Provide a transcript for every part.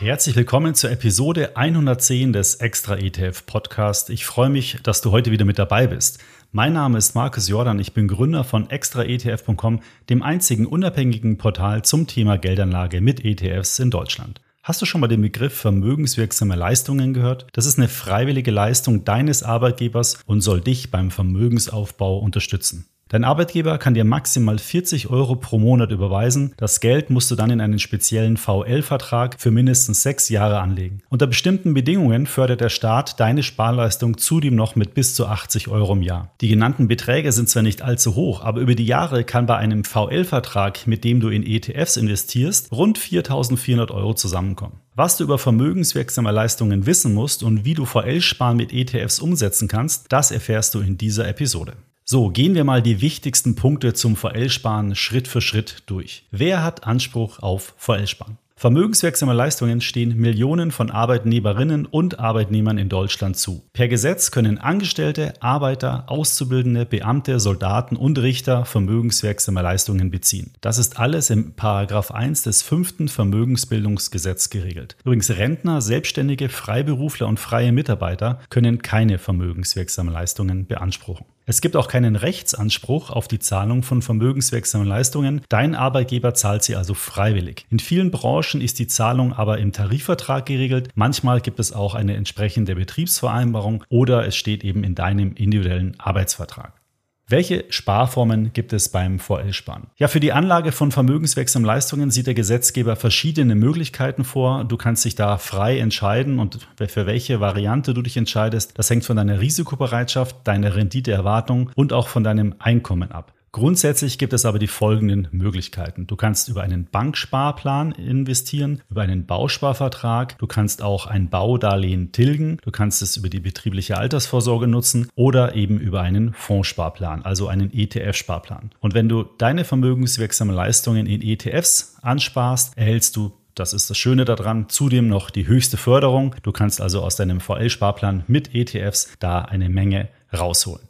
Herzlich willkommen zur Episode 110 des Extra ETF Podcast. Ich freue mich, dass du heute wieder mit dabei bist. Mein Name ist Markus Jordan, ich bin Gründer von extraetf.com, dem einzigen unabhängigen Portal zum Thema Geldanlage mit ETFs in Deutschland. Hast du schon mal den Begriff vermögenswirksame Leistungen gehört? Das ist eine freiwillige Leistung deines Arbeitgebers und soll dich beim Vermögensaufbau unterstützen. Dein Arbeitgeber kann dir maximal 40 Euro pro Monat überweisen. Das Geld musst du dann in einen speziellen VL-Vertrag für mindestens sechs Jahre anlegen. Unter bestimmten Bedingungen fördert der Staat deine Sparleistung zudem noch mit bis zu 80 Euro im Jahr. Die genannten Beträge sind zwar nicht allzu hoch, aber über die Jahre kann bei einem VL-Vertrag, mit dem du in ETFs investierst, rund 4.400 Euro zusammenkommen. Was du über vermögenswirksame Leistungen wissen musst und wie du VL-Sparen mit ETFs umsetzen kannst, das erfährst du in dieser Episode. So, gehen wir mal die wichtigsten Punkte zum VL-Sparen Schritt für Schritt durch. Wer hat Anspruch auf VL-Sparen? Vermögenswirksame Leistungen stehen Millionen von Arbeitnehmerinnen und Arbeitnehmern in Deutschland zu. Per Gesetz können Angestellte, Arbeiter, Auszubildende, Beamte, Soldaten und Richter vermögenswirksame Leistungen beziehen. Das ist alles im Paragraph 1 des fünften Vermögensbildungsgesetz geregelt. Übrigens Rentner, Selbstständige, Freiberufler und freie Mitarbeiter können keine vermögenswirksamen Leistungen beanspruchen. Es gibt auch keinen Rechtsanspruch auf die Zahlung von vermögenswirksamen Leistungen. Dein Arbeitgeber zahlt sie also freiwillig. In vielen Branchen ist die Zahlung aber im Tarifvertrag geregelt. Manchmal gibt es auch eine entsprechende Betriebsvereinbarung oder es steht eben in deinem individuellen Arbeitsvertrag. Welche Sparformen gibt es beim VL-Sparen? Ja, für die Anlage von vermögenswirksamen Leistungen sieht der Gesetzgeber verschiedene Möglichkeiten vor. Du kannst dich da frei entscheiden und für welche Variante du dich entscheidest, das hängt von deiner Risikobereitschaft, deiner Renditeerwartung und auch von deinem Einkommen ab. Grundsätzlich gibt es aber die folgenden Möglichkeiten. Du kannst über einen Banksparplan investieren, über einen Bausparvertrag, du kannst auch ein Baudarlehen tilgen, du kannst es über die betriebliche Altersvorsorge nutzen oder eben über einen Fondssparplan, also einen ETF-Sparplan. Und wenn du deine vermögenswirksamen Leistungen in ETFs ansparst, erhältst du das ist das Schöne daran. Zudem noch die höchste Förderung. Du kannst also aus deinem VL-Sparplan mit ETFs da eine Menge rausholen.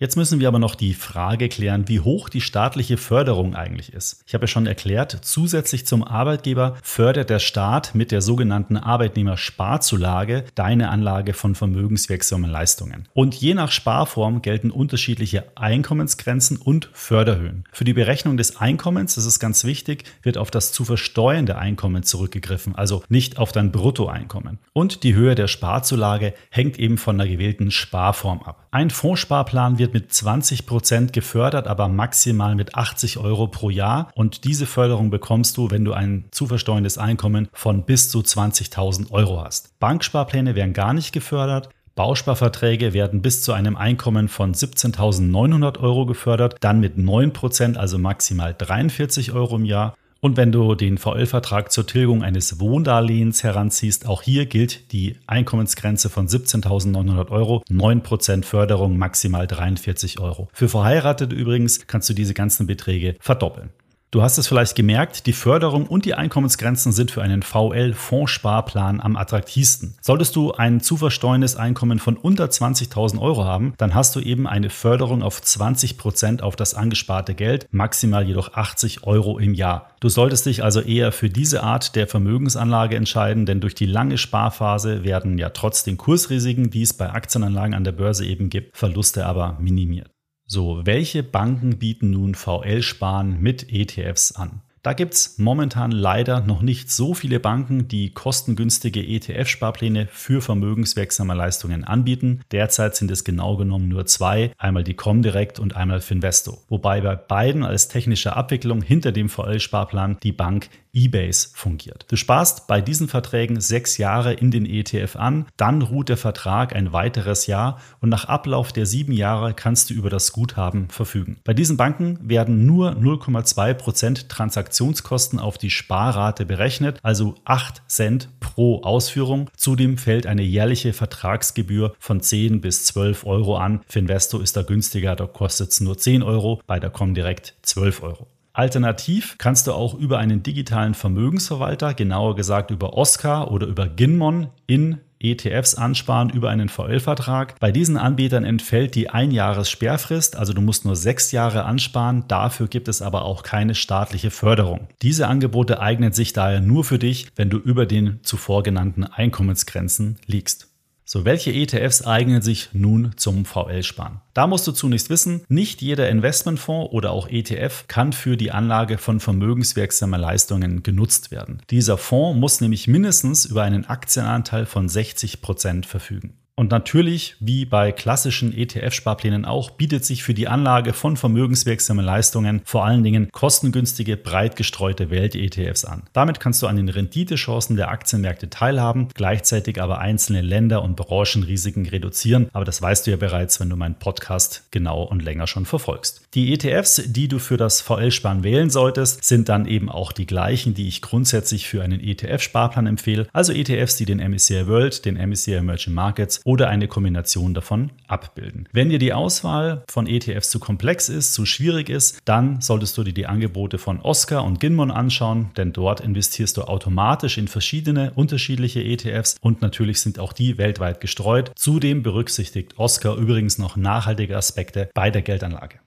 Jetzt müssen wir aber noch die Frage klären, wie hoch die staatliche Förderung eigentlich ist. Ich habe ja schon erklärt, zusätzlich zum Arbeitgeber fördert der Staat mit der sogenannten Arbeitnehmersparzulage deine Anlage von vermögenswirksamen Leistungen. Und je nach Sparform gelten unterschiedliche Einkommensgrenzen und Förderhöhen. Für die Berechnung des Einkommens, das ist ganz wichtig, wird auf das zu versteuernde Einkommen zurückgegriffen, also nicht auf dein Bruttoeinkommen. Und die Höhe der Sparzulage hängt eben von der gewählten Sparform ab. Ein Fondssparplan wird wird mit 20 Prozent gefördert, aber maximal mit 80 Euro pro Jahr. Und diese Förderung bekommst du, wenn du ein zu versteuerndes Einkommen von bis zu 20.000 Euro hast. Banksparpläne werden gar nicht gefördert. Bausparverträge werden bis zu einem Einkommen von 17.900 Euro gefördert, dann mit 9 Prozent, also maximal 43 Euro im Jahr. Und wenn du den VL-Vertrag zur Tilgung eines Wohndarlehens heranziehst, auch hier gilt die Einkommensgrenze von 17.900 Euro, 9% Förderung, maximal 43 Euro. Für Verheiratete übrigens kannst du diese ganzen Beträge verdoppeln. Du hast es vielleicht gemerkt, die Förderung und die Einkommensgrenzen sind für einen VL-Fondssparplan am attraktivsten. Solltest du ein zu versteuerndes Einkommen von unter 20.000 Euro haben, dann hast du eben eine Förderung auf 20 Prozent auf das angesparte Geld, maximal jedoch 80 Euro im Jahr. Du solltest dich also eher für diese Art der Vermögensanlage entscheiden, denn durch die lange Sparphase werden ja trotz den Kursrisiken, die es bei Aktienanlagen an der Börse eben gibt, Verluste aber minimiert. So, welche Banken bieten nun VL-Sparen mit ETFs an? Da gibt es momentan leider noch nicht so viele Banken, die kostengünstige ETF-Sparpläne für vermögenswirksame Leistungen anbieten. Derzeit sind es genau genommen nur zwei, einmal die Comdirect und einmal Finvesto. Wobei bei beiden als technische Abwicklung hinter dem VL-Sparplan die Bank eBase fungiert. Du sparst bei diesen Verträgen sechs Jahre in den ETF an, dann ruht der Vertrag ein weiteres Jahr und nach Ablauf der sieben Jahre kannst du über das Guthaben verfügen. Bei diesen Banken werden nur 0,2% Transaktionskosten auf die Sparrate berechnet, also 8 Cent pro Ausführung. Zudem fällt eine jährliche Vertragsgebühr von 10 bis 12 Euro an. Für Investor ist da günstiger, da kostet es nur 10 Euro, bei der Comdirect 12 Euro. Alternativ kannst du auch über einen digitalen Vermögensverwalter, genauer gesagt über Oscar oder über Ginmon in ETFs ansparen über einen VL-Vertrag. Bei diesen Anbietern entfällt die Einjahres-Sperrfrist, also du musst nur sechs Jahre ansparen. Dafür gibt es aber auch keine staatliche Förderung. Diese Angebote eignen sich daher nur für dich, wenn du über den zuvor genannten Einkommensgrenzen liegst. So, welche ETFs eignen sich nun zum VL-Sparen? Da musst du zunächst wissen, nicht jeder Investmentfonds oder auch ETF kann für die Anlage von vermögenswirksamen Leistungen genutzt werden. Dieser Fonds muss nämlich mindestens über einen Aktienanteil von 60 Prozent verfügen. Und natürlich, wie bei klassischen ETF-Sparplänen auch, bietet sich für die Anlage von vermögenswirksamen Leistungen vor allen Dingen kostengünstige, breit gestreute Welt-ETFs an. Damit kannst du an den Renditechancen der Aktienmärkte teilhaben, gleichzeitig aber einzelne Länder und Branchenrisiken reduzieren. Aber das weißt du ja bereits, wenn du meinen Podcast genau und länger schon verfolgst. Die ETFs, die du für das VL-Sparen wählen solltest, sind dann eben auch die gleichen, die ich grundsätzlich für einen ETF-Sparplan empfehle. Also ETFs, die den MSCI World, den MSCI Emerging Markets oder eine Kombination davon abbilden. Wenn dir die Auswahl von ETFs zu komplex ist, zu schwierig ist, dann solltest du dir die Angebote von Oscar und Ginmon anschauen, denn dort investierst du automatisch in verschiedene unterschiedliche ETFs und natürlich sind auch die weltweit gestreut. Zudem berücksichtigt Oscar übrigens noch nachhaltige Aspekte bei der Geldanlage.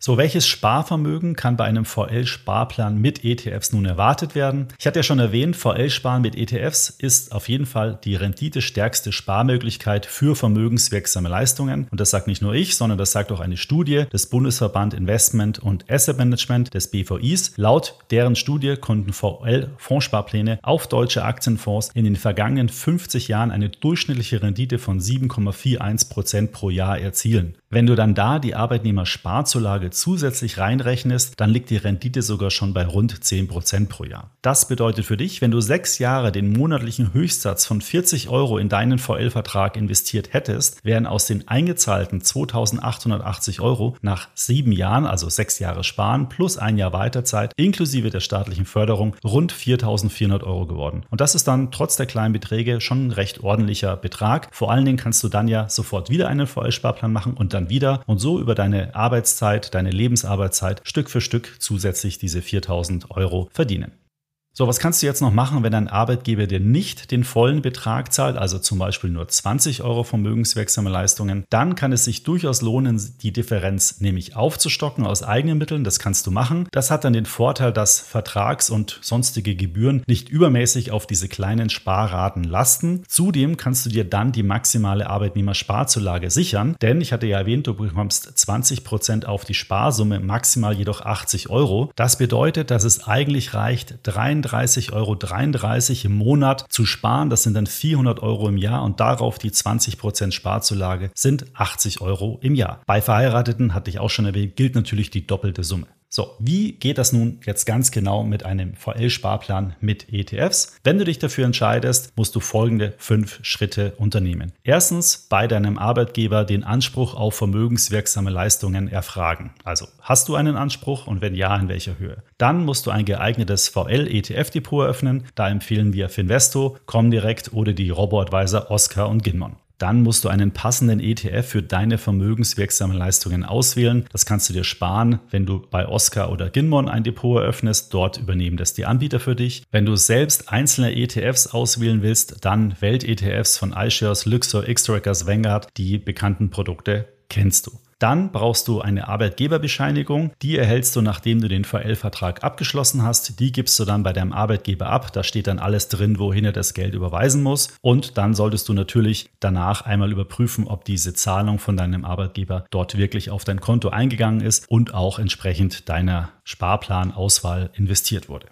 So, welches Sparvermögen kann bei einem VL-Sparplan mit ETFs nun erwartet werden? Ich hatte ja schon erwähnt, VL-Sparen mit ETFs ist auf jeden Fall die renditestärkste Sparmöglichkeit für vermögenswirksame Leistungen. Und das sagt nicht nur ich, sondern das sagt auch eine Studie des Bundesverband Investment und Asset Management des BVIs. Laut deren Studie konnten VL-Fondssparpläne auf deutsche Aktienfonds in den vergangenen 50 Jahren eine durchschnittliche Rendite von 7,41 Prozent pro Jahr erzielen. Wenn du dann da die Arbeitnehmersparzulage zusätzlich reinrechnest, dann liegt die Rendite sogar schon bei rund 10% pro Jahr. Das bedeutet für dich, wenn du sechs Jahre den monatlichen Höchstsatz von 40 Euro in deinen VL-Vertrag investiert hättest, wären aus den eingezahlten 2880 Euro nach sieben Jahren, also sechs Jahre Sparen plus ein Jahr Weiterzeit, inklusive der staatlichen Förderung, rund 4400 Euro geworden. Und das ist dann trotz der kleinen Beträge schon ein recht ordentlicher Betrag. Vor allen Dingen kannst du dann ja sofort wieder einen VL-Sparplan machen und dann wieder und so über deine Arbeitszeit, deine Lebensarbeitszeit Stück für Stück zusätzlich diese 4000 Euro verdienen. So, was kannst du jetzt noch machen, wenn dein Arbeitgeber dir nicht den vollen Betrag zahlt, also zum Beispiel nur 20 Euro vermögenswirksame Leistungen? Dann kann es sich durchaus lohnen, die Differenz nämlich aufzustocken aus eigenen Mitteln. Das kannst du machen. Das hat dann den Vorteil, dass Vertrags- und sonstige Gebühren nicht übermäßig auf diese kleinen Sparraten lasten. Zudem kannst du dir dann die maximale Arbeitnehmersparzulage sichern, denn ich hatte ja erwähnt, du bekommst 20 Prozent auf die Sparsumme, maximal jedoch 80 Euro. Das bedeutet, dass es eigentlich reicht, 33 33,33 Euro im Monat zu sparen. Das sind dann 400 Euro im Jahr und darauf die 20% Sparzulage sind 80 Euro im Jahr. Bei Verheirateten, hatte ich auch schon erwähnt, gilt natürlich die doppelte Summe. So, wie geht das nun jetzt ganz genau mit einem VL-Sparplan mit ETFs? Wenn du dich dafür entscheidest, musst du folgende fünf Schritte unternehmen. Erstens, bei deinem Arbeitgeber den Anspruch auf vermögenswirksame Leistungen erfragen. Also, hast du einen Anspruch und wenn ja, in welcher Höhe? Dann musst du ein geeignetes VL-ETF-Depot eröffnen. Da empfehlen wir Finvesto, Comdirect oder die Robo-Advisor Oscar und Ginmon. Dann musst du einen passenden ETF für deine vermögenswirksamen Leistungen auswählen. Das kannst du dir sparen, wenn du bei Oscar oder Ginmon ein Depot eröffnest. Dort übernehmen das die Anbieter für dich. Wenn du selbst einzelne ETFs auswählen willst, dann Welt-ETFs von iShares, Luxor, X-Trackers, Vanguard. Die bekannten Produkte kennst du. Dann brauchst du eine Arbeitgeberbescheinigung. Die erhältst du, nachdem du den VL-Vertrag abgeschlossen hast. Die gibst du dann bei deinem Arbeitgeber ab. Da steht dann alles drin, wohin er das Geld überweisen muss. Und dann solltest du natürlich danach einmal überprüfen, ob diese Zahlung von deinem Arbeitgeber dort wirklich auf dein Konto eingegangen ist und auch entsprechend deiner Sparplanauswahl investiert wurde.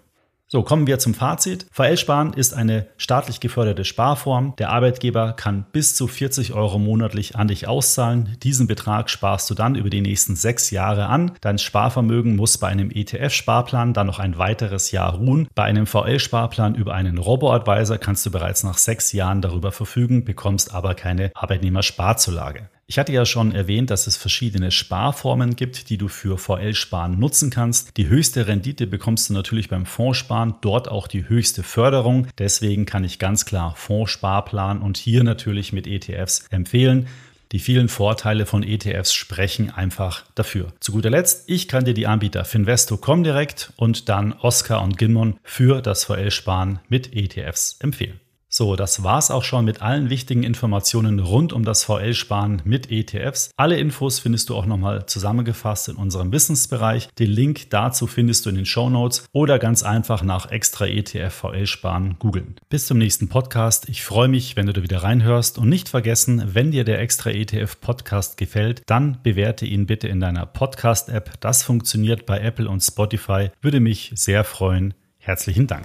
So, kommen wir zum Fazit. VL-Sparen ist eine staatlich geförderte Sparform. Der Arbeitgeber kann bis zu 40 Euro monatlich an dich auszahlen. Diesen Betrag sparst du dann über die nächsten sechs Jahre an. Dein Sparvermögen muss bei einem ETF-Sparplan dann noch ein weiteres Jahr ruhen. Bei einem VL-Sparplan über einen Robo-Advisor kannst du bereits nach sechs Jahren darüber verfügen, bekommst aber keine Arbeitnehmersparzulage. Ich hatte ja schon erwähnt, dass es verschiedene Sparformen gibt, die du für VL-Sparen nutzen kannst. Die höchste Rendite bekommst du natürlich beim Fondssparen, dort auch die höchste Förderung. Deswegen kann ich ganz klar Fondssparplan und hier natürlich mit ETFs empfehlen. Die vielen Vorteile von ETFs sprechen einfach dafür. Zu guter Letzt, ich kann dir die Anbieter Finvesto Comdirect und dann Oscar und Ginmon für das VL-Sparen mit ETFs empfehlen. So, das war's auch schon mit allen wichtigen Informationen rund um das VL-Sparen mit ETFs. Alle Infos findest du auch nochmal zusammengefasst in unserem Wissensbereich. Den Link dazu findest du in den Show Notes oder ganz einfach nach extra ETF VL-Sparen googeln. Bis zum nächsten Podcast. Ich freue mich, wenn du da wieder reinhörst und nicht vergessen, wenn dir der extra ETF Podcast gefällt, dann bewerte ihn bitte in deiner Podcast-App. Das funktioniert bei Apple und Spotify. Würde mich sehr freuen. Herzlichen Dank.